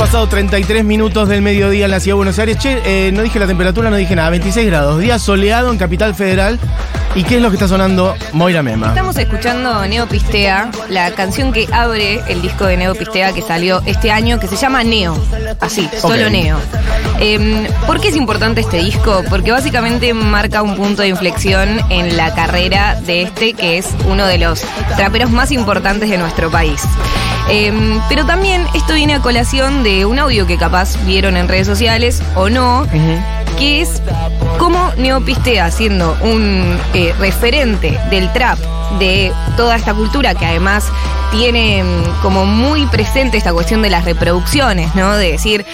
Pasado 33 minutos del mediodía en la ciudad de Buenos Aires. Che, eh, no dije la temperatura, no dije nada. 26 grados. Día soleado en Capital Federal. ¿Y qué es lo que está sonando? Moira Mema. Estamos escuchando Neopistea, la canción que abre el disco de Neopistea que salió este año, que se llama Neo. Así, solo. Neo. Em, ¿Por qué es importante este disco? Porque básicamente marca un punto de inflexión en la carrera de este, que es uno de los traperos más importantes de nuestro país. Em, pero también esto viene a colación de un audio que capaz vieron en redes sociales o no, que es cómo Neopistea, siendo un eh, referente del trap, de toda esta cultura que además tiene mm, como muy presente esta cuestión de las reproducciones, ¿no? De decir,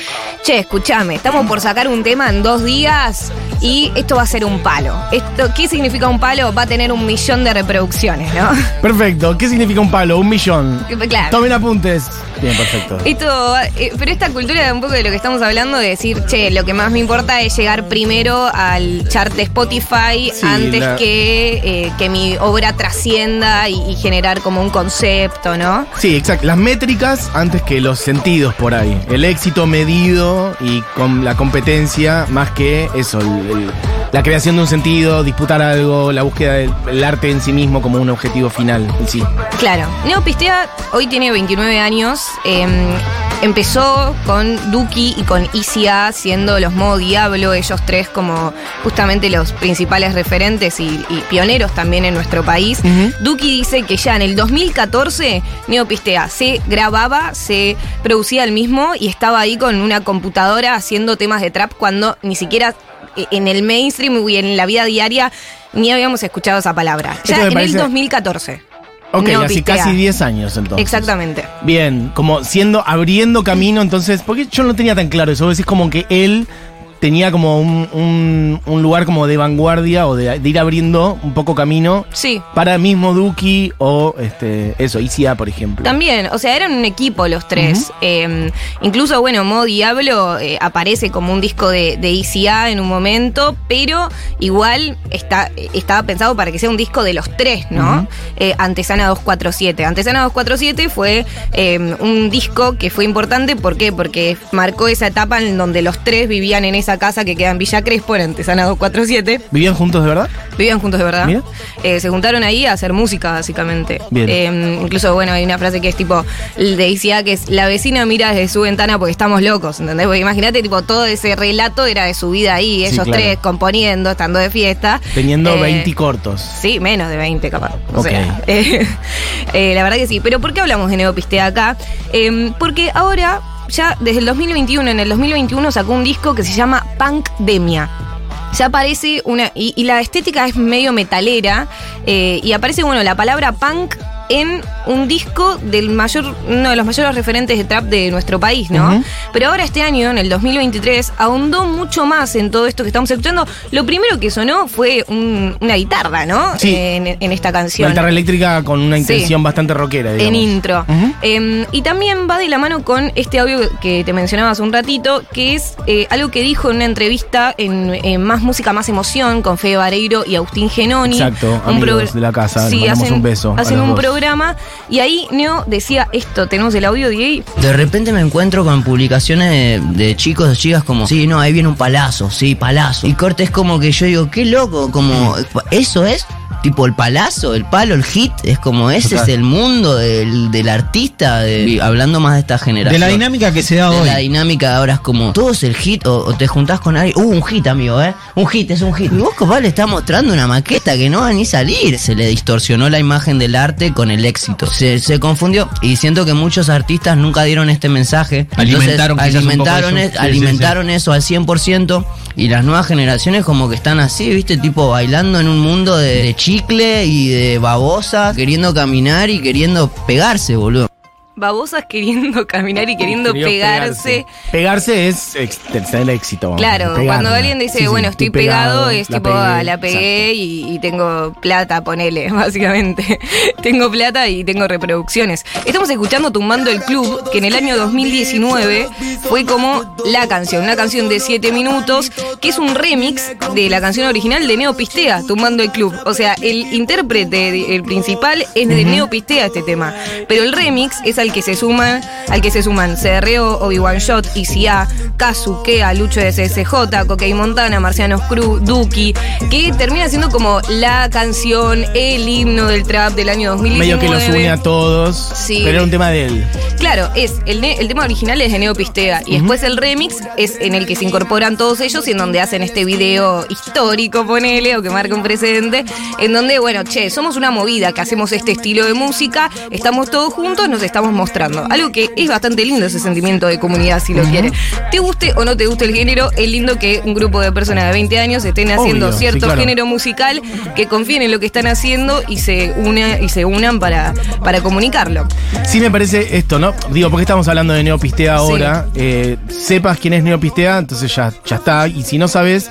che, escúchame, estamos por sacar un tema en dos días y esto va a ser un palo. Esto, ¿Qué significa un palo? Va a tener un millón de reproducciones, ¿no? Perfecto. ¿Qué significa un palo? Un millón. Claro. Tomen apuntes. Bien, perfecto. Esto, eh, pero esta cultura un poco de lo que estamos hablando, de decir, che, lo que más me importa es llegar primero al chart de Spotify Sí, antes la- que, eh, que mi obra trascienda y, y generar como un concepto, ¿no? Sí, exacto. Las métricas antes que los sentidos por ahí. El éxito medido y con la competencia más que eso. el- el- la creación de un sentido, disputar algo, la búsqueda del el arte en sí mismo como un objetivo final en sí. Claro. Neopistea hoy tiene 29 años. eh, empezó con Duki y con ICA siendo los modo Diablo, ellos tres como justamente los principales referentes y, y pioneros también en nuestro país. Ujú. Duki dice que ya en el 2014 Neopistea se grababa, se producía el mismo y estaba ahí con una computadora haciendo temas de trap cuando ni siquiera en el mainstream y en la vida diaria ni habíamos escuchado esa palabra. Ya en parece- el 2014. Ok, hace Neopistea. casi 10 años entonces. Exactamente. Bien, como siendo, abriendo camino, entonces, porque yo no tenía tan claro eso, vos decís como que él tenía como un, un- un lugar como de vanguardia o de, de ir abriendo un poco camino Sí. para mismo Duki o este eso, ICA, por ejemplo. También, o sea, eran un equipo los tres. Eh, incluso, bueno, Modo Diablo eh, aparece como un disco de, de ICA en un momento, pero igual está, estaba pensado para que sea un disco de los tres, ¿no? Ujú. Eh, Antesana 247. Antesana 247 fue eh, un disco que fue importante, ¿por qué? Porque marcó esa etapa en donde los tres vivían en esa casa que queda en Villa Crespo, en Antesana 247. ¿Vivían juntos de verdad? Vivían juntos de verdad. Eh, se juntaron ahí a hacer música, básicamente. Bien. Eh, incluso, bueno, hay una frase que es tipo, de decía que es, la vecina mira desde su ventana porque estamos locos, ¿entendés? Porque imagínate, tipo, todo ese relato era de su vida ahí, Sí, ellos claro. tres componiendo, estando de fiesta. Teniendo Eh, 20 cortos. Sí, menos de 20 capaz. O sea, eh, la verdad que sí. Pero ¿por qué hablamos de Neopistea acá? Porque ahora, ya desde el 2021, en el 2021 sacó un disco que se llama Punkdemia. Ya aparece una. Y, y la estética es medio metalera. eh, y aparece, bueno, la palabra punk en un disco del mayor, uno de los mayores referentes de trap de nuestro país, ¿no? Pero ahora este año, en el 2023, ahondó mucho más en todo esto que estamos escuchando. Lo primero que sonó fue un- una guitarra, ¿no? Sí. En, en esta La canción. guitarra eléctrica con una Sí. intención bastante rockera, digamos. En intro. Eh, y también va de la mano con este audio que te mencionaba hace un ratito, que es eh, algo que dijo en una entrevista en, en Más Música, Más Emoción con Fede Vareiro y Agustín Genoni. Exacto, Un amigos de la casa, les Sí, hacen, un beso Hacen un dos. Y ahí Neo decía esto. ¿Tenemos el audio de ahí? De repente me encuentro con publicaciones de, de chicos, de chicas como, sí, no, ahí viene un palazo, sí, palazo. Y corte es como que yo digo, qué loco, como, ¿eso es? Tipo el palazo, el palo, el hit, es como ese Total. es el mundo del, del artista, de- hablando más de esta generación. De la dinámica que se da De hoy. la dinámica de ahora es como, todo es el hit, o, o te juntás con alguien, uh, un hit, amigo, ¿eh? Un hit, es un hit. Y vos, capaz, le estás mostrando una maqueta que no va ni salir. Se le distorsionó la imagen del arte con el éxito. Se, se confundió y siento que muchos artistas nunca dieron este mensaje. Alimentaron poco alimentaron, eso. es- Sí, sí, alimentaron eso al 100% y las nuevas generaciones como que están así, viste, tipo bailando en un mundo de, de y de babosa, queriendo caminar y queriendo pegarse, boludo. Babosas queriendo caminar y queriendo Querido pegarse. Pegarse es ex- tener éxito. Claro, cuando alguien dice, Sí, sí, bueno, estoy pegado, es la tipo, pegué, ah, la pegué y, y tengo plata, ponele, básicamente. tengo plata y tengo reproducciones. Estamos escuchando Tumbando el Club, que en el año 2019 fue como la canción, una canción de 7 minutos, que es un remix de la canción original de Neo Pistea, Tumbando el Club. O sea, el intérprete, el principal, es de Neo Pistea este tema. Pero el remix es al que se suman, al que se suman CRO, Obi-Wan Shot, ICA, Kazu, Kea, Lucho de CSJ, Coquey Montana, Marcianos Cruz, Duki, que termina siendo como la canción, el himno del trap del año 2019. Medio que los une a todos. Sí. Pero era un tema de él. Claro, es el, el tema original es de Neo Pistea y después el remix es en el que se incorporan todos ellos y en donde hacen este video histórico, ponele, o que marca un precedente, en donde, bueno, che, somos una movida que hacemos este estilo de música, estamos todos juntos, nos estamos mostrando. Algo que es bastante lindo ese sentimiento de comunidad, si lo quiere. Te guste o no te guste el género, es lindo que un grupo de personas de 20 años estén haciendo Obvio, sí, cierto claro. género musical, que confíen en lo que están haciendo y se, una, y se unan para, para comunicarlo. Sí me parece esto, ¿no? Digo, porque estamos hablando de Neopistea ahora. Eh, sepas quién es Neopistea, entonces ya, ya está. Y si no sabes,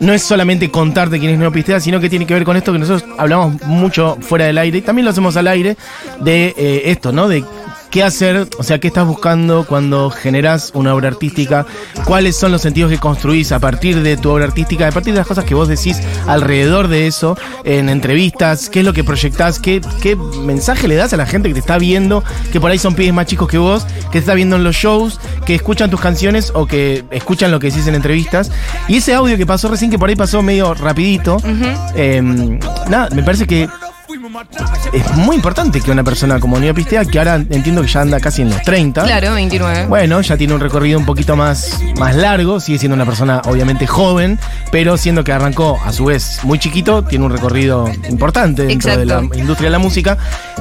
no es solamente contarte quién es Neopistea, sino que tiene que ver con esto que nosotros hablamos mucho fuera del aire, y también lo hacemos al aire, de eh, esto, ¿no? De qué hacer, o sea, qué estás buscando cuando generás una obra artística, cuáles son los sentidos que construís a partir de tu obra artística, a partir de las cosas que vos decís alrededor de eso, en entrevistas, qué es lo que proyectás, qué, qué mensaje le das a la gente que te está viendo, que por ahí son pibes más chicos que vos, que te está viendo en los shows, que escuchan tus canciones o que escuchan lo que decís en entrevistas. Y ese audio que pasó recién, que por ahí pasó medio rapidito, eh, nada, me parece que es muy importante que una persona como Neo Pistea, que ahora entiendo que ya anda casi en los 30. Claro, 29. Bueno, ya tiene un recorrido un poquito más, más largo, sigue siendo una persona obviamente joven, pero siendo que arrancó a su vez muy chiquito, tiene un recorrido importante dentro de la industria de la música.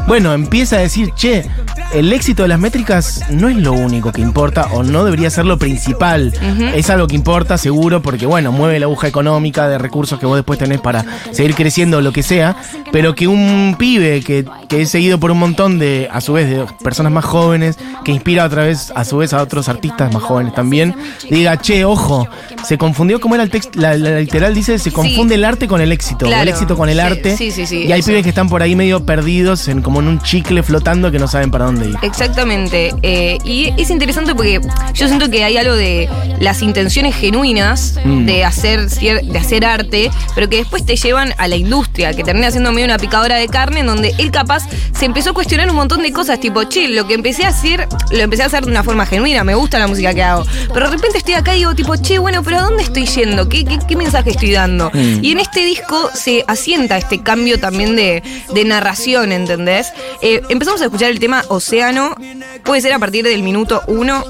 Bueno, empieza a decir, che, el éxito de las métricas no es lo único que importa o no debería ser lo principal. Es algo que importa seguro porque, bueno, mueve la aguja económica de recursos que vos después tenés para seguir creciendo o lo que sea, pero que un pibe que, que es seguido por un montón de, a su vez, de personas más jóvenes, que inspira otra vez, a su vez, a otros artistas más jóvenes también, diga, che, ojo, se confundió, como era el texto? La, la literal dice, se confunde el arte con el éxito, o el éxito con el Sí, arte. sí, sí, sí, y hay eso. pibes que están por ahí medio perdidos, en, como en un chicle flotando que no saben para dónde ir. Exactamente. Eh, y es interesante porque yo siento que hay algo de las intenciones genuinas Mm. de, hacer, de hacer arte, pero que después te llevan a la industria, que termina siendo medio una picadora de carne, en donde él capaz se empezó a cuestionar un montón de cosas, tipo, che, lo que empecé a hacer, lo empecé a hacer de una forma genuina, me gusta la música que hago. Pero de repente estoy acá y digo, tipo, che, bueno, pero ¿a dónde estoy yendo? ¿Qué, qué, qué mensaje estoy dando? Mm. Y en este disco se asienta este cambio también de, de narración, ¿entendés? Eh, empezamos a escuchar el tema Océano, puede ser a partir del minuto uno,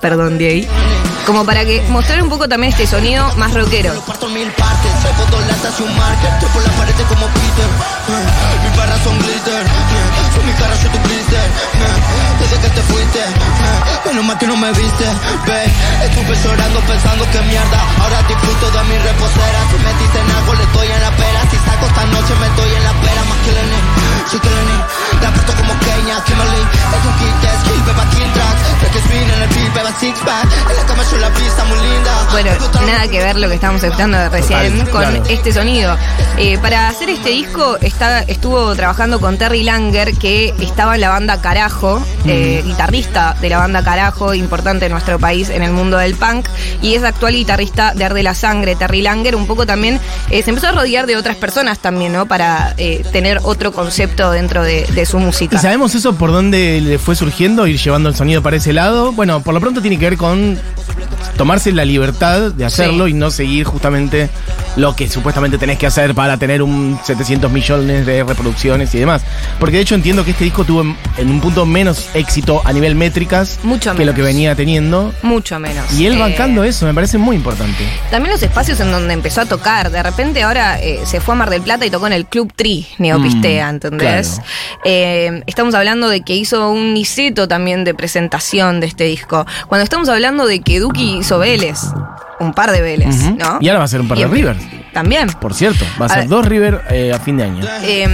perdón, de ahí, como para que mostrar un poco también este sonido más rockero. Estoy Menos mal que no me viste Ve, estuve llorando pensando que mierda. Ahora disfruto de mi reposera. Si me dicen algo le doy en la pera. Si saco esta noche me doy en la pera. Más que Lenny, soy que Lenny La apuesto como Kenya, Kimberly. Es un kit, es kill, beba kill track. Sé que spin en el beat, beba six pack. En la cama yo la pista muy linda. Bueno, nada que ver lo que estábamos escuchando recién Total, con claro. este sonido. Eh, para hacer este disco está, estuvo trabajando con Terry Langer, que estaba en la banda Carajo, eh, guitarrista de la banda Carajo, importante en nuestro país en el mundo del punk, y es actual guitarrista de Arde la Sangre, Terry Langer, un poco también eh, se empezó a rodear de otras personas también, ¿no? Para eh, tener otro concepto dentro de, de su ¿Y música. sabemos eso por dónde le fue surgiendo, ir llevando el sonido para ese lado? Bueno, por lo pronto tiene que ver con tomarse la libertad de hacerlo Sí. y no seguir justamente lo que supuestamente tenés que hacer para tener un 700 millones de reproducciones y demás. Porque de hecho entiendo que este disco tuvo en, en un punto menos éxito a nivel métricas Mucho que lo que venía teniendo. Mucho menos. Y él Eh, bancando eso me parece muy importante. También los espacios en donde empezó a tocar. De repente ahora eh, se fue a Mar del Plata y tocó en el Club Tri, Neopistea, Mm, ¿entendés? claro. Eh, estamos hablando de que hizo un niceto también de presentación de este disco. Cuando estamos hablando de que Duki hizo Vélez, un par de Vélez. ¿no? Y ahora va a ser un par Y de River. También. Por cierto, va a A ser dos River eh, a fin de año. Eh,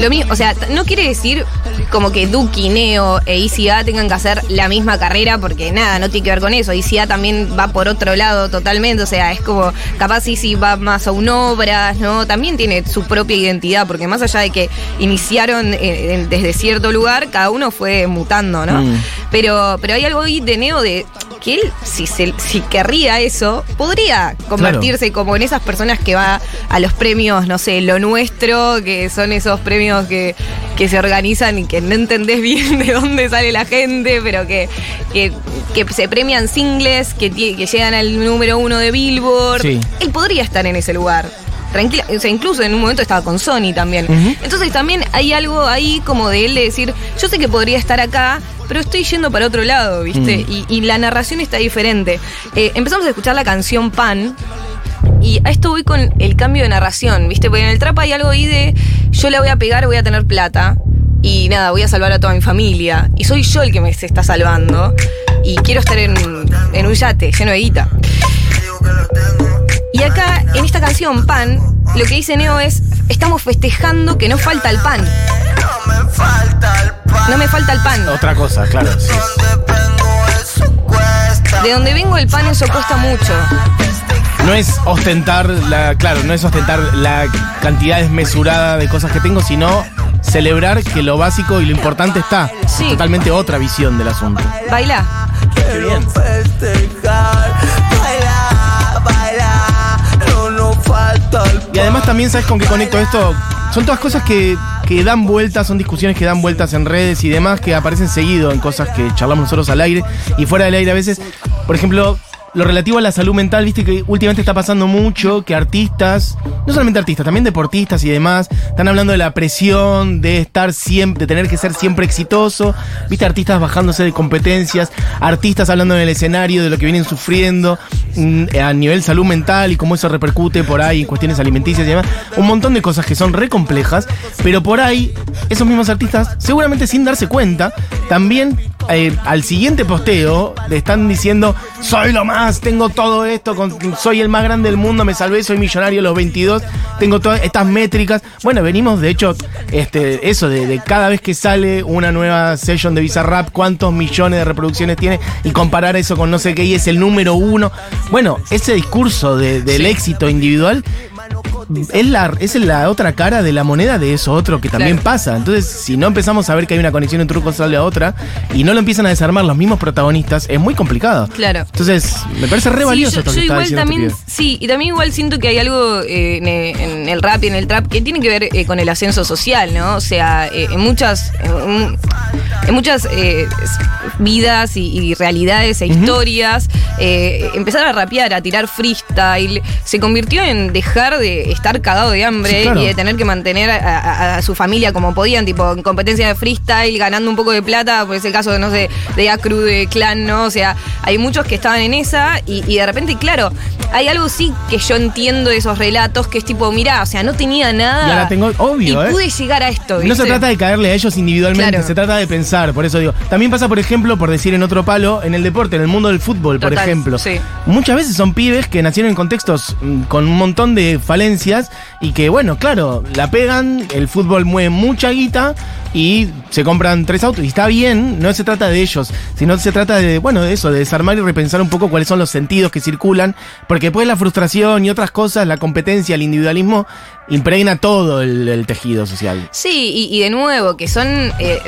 lo mismo, o sea, no quiere decir como que Duki, Neo e ICA tengan que hacer la misma carrera, porque nada, no tiene que ver con eso. ICA también va por otro lado totalmente, o sea, es como, capaz ICI va más a un obras, ¿no? También tiene su propia identidad, porque más allá de que iniciaron eh, desde cierto lugar, cada uno fue mutando, ¿no? Mm. Pero, pero hay algo ahí de Neo de que él, si, se, si querría eso, podría convertirse como en esas personas que va a los premios, no sé, lo nuestro, que son esos premios que, que se organizan y que no entendés bien de dónde sale la gente, pero que, que, que se premian singles, que, que llegan al número uno de Billboard. Sí. Él podría estar en ese lugar. Tranquila, o sea, incluso en un momento estaba con Sony también. Entonces también hay algo ahí como de él de decir, yo sé que podría estar acá, pero estoy yendo para otro lado, ¿viste? Mm. Y, y la narración está diferente. Eh, empezamos a escuchar la canción Pan. Y a esto voy con el cambio de narración, ¿viste? Porque en el trap hay algo ahí de yo la voy a pegar, voy a tener plata. Y nada, voy a salvar a toda mi familia. Y soy yo el que me se está salvando. Y quiero estar en, en un yate lleno de guita. Y acá, en esta canción, Pan, lo que dice Neo es, estamos festejando que no falta el pan. No me falta el pan. Otra cosa, claro. sí. De donde vengo el pan eso cuesta mucho. No es ostentar la, claro, no es ostentar la cantidad desmesurada de cosas que tengo, sino celebrar que lo básico y lo importante está. Sí. Es totalmente otra visión del asunto. Baila. Qué bien. Y además también, ¿sabes con qué conecto esto? Son todas cosas que, que dan vueltas, son discusiones que dan vueltas en redes y demás, que aparecen seguido en cosas que charlamos nosotros al aire y fuera del aire a veces. Por ejemplo, lo relativo a la salud mental, viste que últimamente está pasando mucho que artistas, no solamente artistas, también deportistas y demás, están hablando de la presión, de estar siempre, de tener que ser siempre exitoso, viste artistas bajándose de competencias, artistas hablando en el escenario de lo que vienen sufriendo a nivel salud mental y cómo eso repercute por ahí en cuestiones alimenticias y demás, un montón de cosas que son re complejas, pero por ahí esos mismos artistas, seguramente sin darse cuenta, también eh, al siguiente posteo le están diciendo, soy lo más, tengo todo esto, con- soy el más grande del mundo, me salvé, soy millonario a los 22, tengo todas estas métricas. Bueno, venimos de hecho, este, eso, de, de cada vez que sale una nueva session de Bizarrap, cuántos millones de reproducciones tiene y comparar eso con no sé qué y es el número uno. Bueno, ese discurso de- del éxito individual es la, es la otra cara de la moneda de eso otro que también Claro. pasa. Entonces, si no empezamos a ver que hay una conexión entre una cosa y la otra y no lo empiezan a desarmar los mismos protagonistas, es muy complicado. Claro. Entonces, me parece re Sí, valioso yo, esto yo que está igual diciendo también, este pibe. sí, y también igual siento que hay algo eh, en, en el rap y en el trap que tiene que ver eh, con el ascenso social, ¿no? O sea, eh, en muchas, en, en muchas eh, vidas y, y realidades e historias, eh, empezar a rapear, a tirar freestyle, se convirtió en dejar de estar cagado de hambre Sí, claro. y de tener que mantener a, a- a su familia como podían, tipo en competencia de freestyle, ganando un poco de plata, pues es el caso de, no sé, de Acru, de Clan, ¿no? O sea, hay muchos que estaban en esa y, y de repente, claro, hay algo sí que yo entiendo de esos relatos que es tipo, mirá, o sea, no tenía nada. Y ahora tengo- obvio, Y ¿eh? pude llegar a esto, No se trata de caerle a ellos individualmente, Claro. se trata de pensar, por eso digo. También pasa, por ejemplo, por decir en otro palo, en el deporte, en el mundo del fútbol, por ejemplo. sí. Muchas veces son pibes que nacieron en contextos mm, con un montón de falencias y que, bueno, claro, la pegan, el fútbol mueve mucha guita y se compran tres autos. Y está bien, no se trata de ellos, sino se trata de, bueno, de eso, de desarmar y repensar un poco cuáles son los sentidos que circulan, porque después la frustración y otras cosas, la competencia, el individualismo, impregna todo el, tejido social. Sí, y, de nuevo, que son. eh,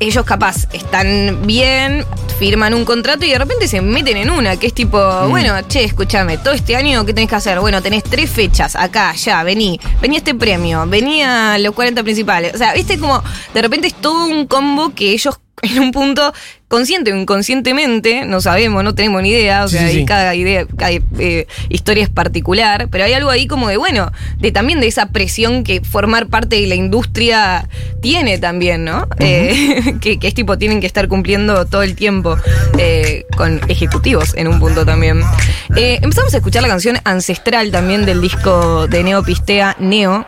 ellos capaz están bien, firman un contrato y de repente se meten en una, que es tipo, Mm. bueno, che, escúchame, todo este año, ¿qué tenés que hacer? Bueno, tenés tres fechas acá, ya, vení, vení a este premio, vení a los 40 principales. O sea, viste como, de de repente es todo un combo que ellos en un punto consciente o inconscientemente, no sabemos, no tenemos ni idea, o Sí, sea, sí, cada idea, cada eh, historia es particular, pero hay algo ahí como de, bueno, de también de esa presión que formar parte de la industria tiene también, ¿no? Eh, que, que es tipo, tienen que estar cumpliendo todo el tiempo eh, con ejecutivos en un punto también. Empezamos a escuchar la canción ancestral también del disco de Neo Pistea, Neo,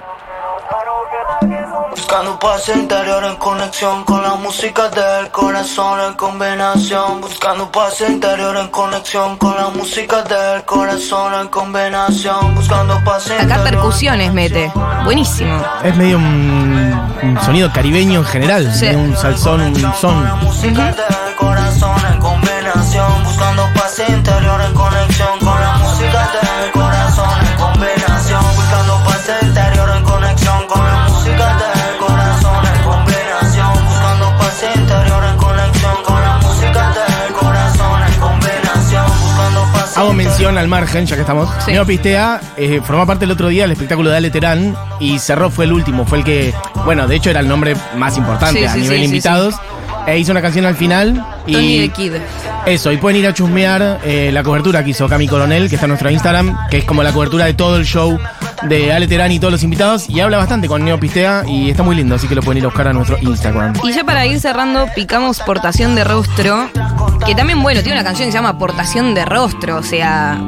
Buscando paz interior en conexión con la música del corazón en combinación. Buscando paz interior en conexión con la música del corazón en combinación. Buscando paz interior. acá percusiones mete, buenísimo. Es medio un, un sonido caribeño en general, Sí. un salsón, un son. Música del corazón en combinación. Buscando paz interior en conexión con Hago mención al margen, ya que estamos. Sí. Neo Pistea eh, formó parte el otro día del espectáculo de Ale Terán y cerró fue el último, fue el que, bueno, de hecho era el nombre más importante Sí, a sí, nivel invitados. E hizo una canción al final Tony y the Kid. eso, y pueden ir a chusmear eh, la cobertura que hizo Cami Coronel, que está en nuestro Instagram, que es como la cobertura de todo el show de Ale Terán y todos los invitados, y habla bastante con Neo Pistea y está muy lindo, así que lo pueden ir a buscar a nuestro Instagram. Y ya para ir cerrando, picamos Portación de Rostro, que también, bueno, tiene una canción que se llama Portación de Rostro, o sea,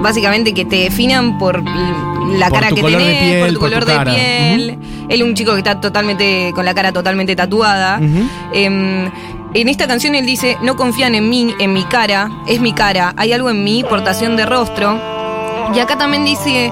básicamente que te definan por la Por cara que tenés, piel, por tu por tu color de piel. Él un chico que está totalmente, con la cara totalmente tatuada. Em, en esta canción él dice, no confían en mí, en mi cara, es mi cara, hay algo en mí, portación de rostro. Y acá también dice,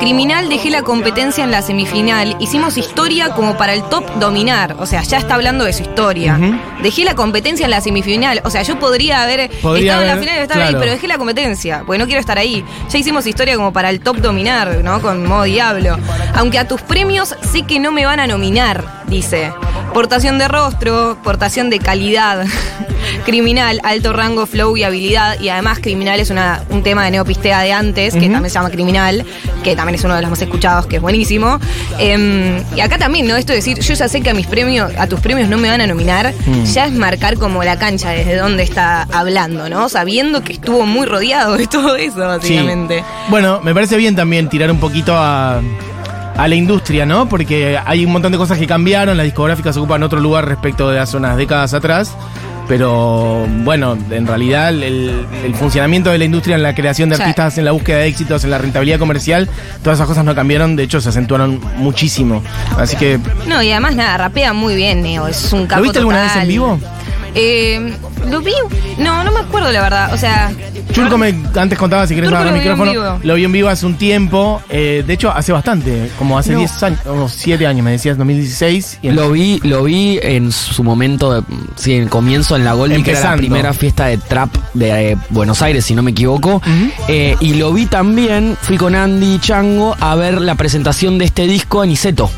criminal dejé la competencia en la semifinal, hicimos historia como para el top dominar, o sea, ya está hablando de su historia. Dejé la competencia en la semifinal, o sea, yo podría haber Podría estado en la final y estar claro. ahí, pero dejé la competencia, porque no quiero estar ahí. Ya hicimos historia como para el top dominar, ¿no? Con modo diablo. Aunque a tus premios sé que no me van a nominar, dice. Portación de rostro, portación de calidad. Criminal, alto rango, flow y habilidad. Y además, Criminal es una, un tema de Neopistea de antes, que también se llama Criminal, que también es uno de los más escuchados, que es buenísimo. Em, y acá también, ¿no? Esto de decir, yo ya sé que a mis premios, a tus premios no me van a nominar, Mm. ya es marcar como la cancha desde donde está hablando, ¿no? Sabiendo que estuvo muy rodeado de todo eso, básicamente. Sí. Bueno, me parece bien también tirar un poquito a, a la industria, ¿no? Porque hay un montón de cosas que cambiaron, las discográficas ocupan otro lugar respecto de hace unas décadas atrás. Pero bueno, en realidad el, el funcionamiento de la industria en la creación de Sí. artistas, en la búsqueda de éxitos, en la rentabilidad comercial, todas esas cosas no cambiaron, de hecho se acentuaron muchísimo. Así que, No, y además nada, rapea muy bien, Neo, es un capo ¿lo viste alguna vez en vivo? Eh, ¿Lo vi? No, no me acuerdo la verdad, o sea... Chulco me antes contaba, si querés agarrar el lo vio en micrófono, vivo. lo vi en vivo hace un tiempo, eh, de hecho hace bastante, como hace No. 10 años, o 7 años, me decías, 2016. Y en- Lo vi, lo vi en su momento, de- sí, en el comienzo en la Goldie, que era la Empezando. primera fiesta de trap de eh, Buenos Aires, si no me equivoco. Eh, y lo vi también, fui con Andy y Chango a ver la presentación de este disco en Iseto.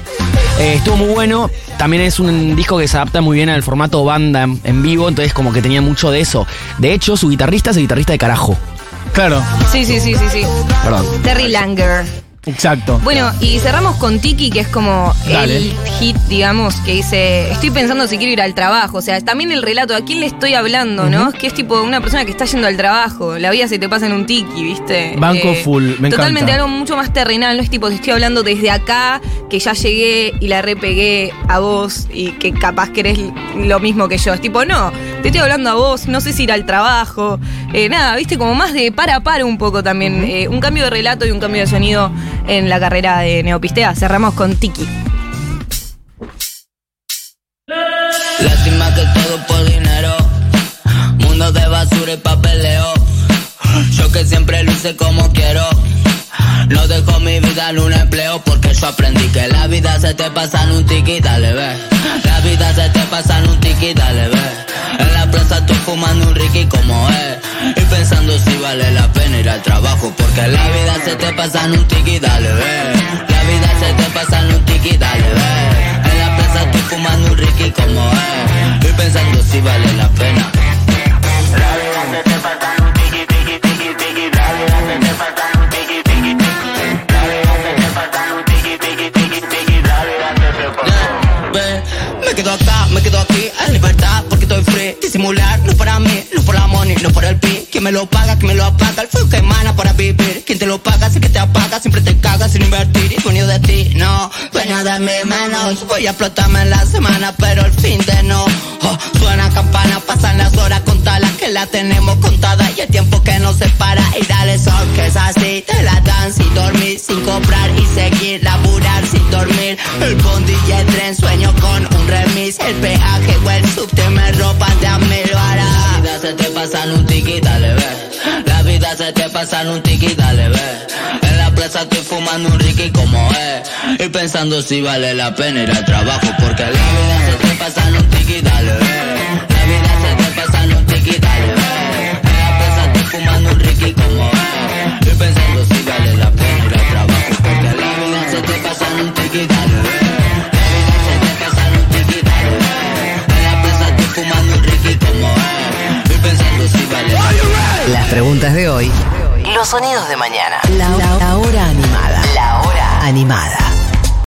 Eh, estuvo muy bueno. También es un disco que se adapta muy bien al formato banda en, en vivo, entonces como que tenía mucho de eso. De hecho, su guitarrista es el guitarrista de Carajo. Claro, Sí, sí, sí, sí, sí. Perdón. Terry Langer. Exacto. Bueno, y cerramos con Tiki, que es como Dale. el hit, digamos, que dice, estoy pensando si quiero ir al trabajo. O sea, también el relato, ¿a quién le estoy hablando, no? Es que es tipo una persona que está yendo al trabajo. La vida se te pasa en un tiki, ¿viste? Eh, Banco full, me Totalmente encanta. algo mucho más terrenal, no es tipo, te estoy hablando desde acá, que ya llegué y la repegué a vos y que capaz querés lo mismo que yo. Es tipo, no, te estoy hablando a vos, no sé si ir al trabajo. Eh, nada, ¿viste? Como más de para a para un poco también. Eh, un cambio de relato y un cambio de sonido en la carrera de Neopistea. Cerramos con Tiki. Lástima que todo por dinero. Mundo de basura y papeleo. Yo que siempre luce como quiero. No dejo mi vida en un empleo porque yo aprendí que la vida se te pasa en un tiki, dale ve. La vida se te pasa en un tiki, dale ve. Estoy fumando un Ricky como es. Y pensando si vale la pena ir al trabajo porque la vida se te pasa en un tiki, dale ve. La vida se te pasa en un tiki, dale ve. En la plaza estoy fumando un Ricky como es. Y pensando si vale la pena. La vida se te pasa en un me lo paga, que me lo apaga. El fuego que emana para vivir. Quien te lo paga, sé que te apaga, siempre te cagas sin invertir. Y dueño de ti, no, dueño de mis manos. Voy a explotarme en la semana, pero el fin de no. Oh, suena campana, pasan las horas contadas que la tenemos contada y el tiempo que nos separa. Y dale sol, que es así, te la dan sin dormir, sin comprar y seguir, laburar sin dormir. El bondi y el tren, sueño con un remis. El peaje o el subte me ropan de a vida se te pasa en un tiki, dale, ve. La vida se te pasa en un tiki, dale, ve. En la plaza estoy fumando un ricky como es. Y pensando si vale la pena ir al trabajo. Porque la vida se te pasa en un tiki, dale, ve. Las preguntas de hoy. Los sonidos de mañana. La, la- la hora animada. La hora animada.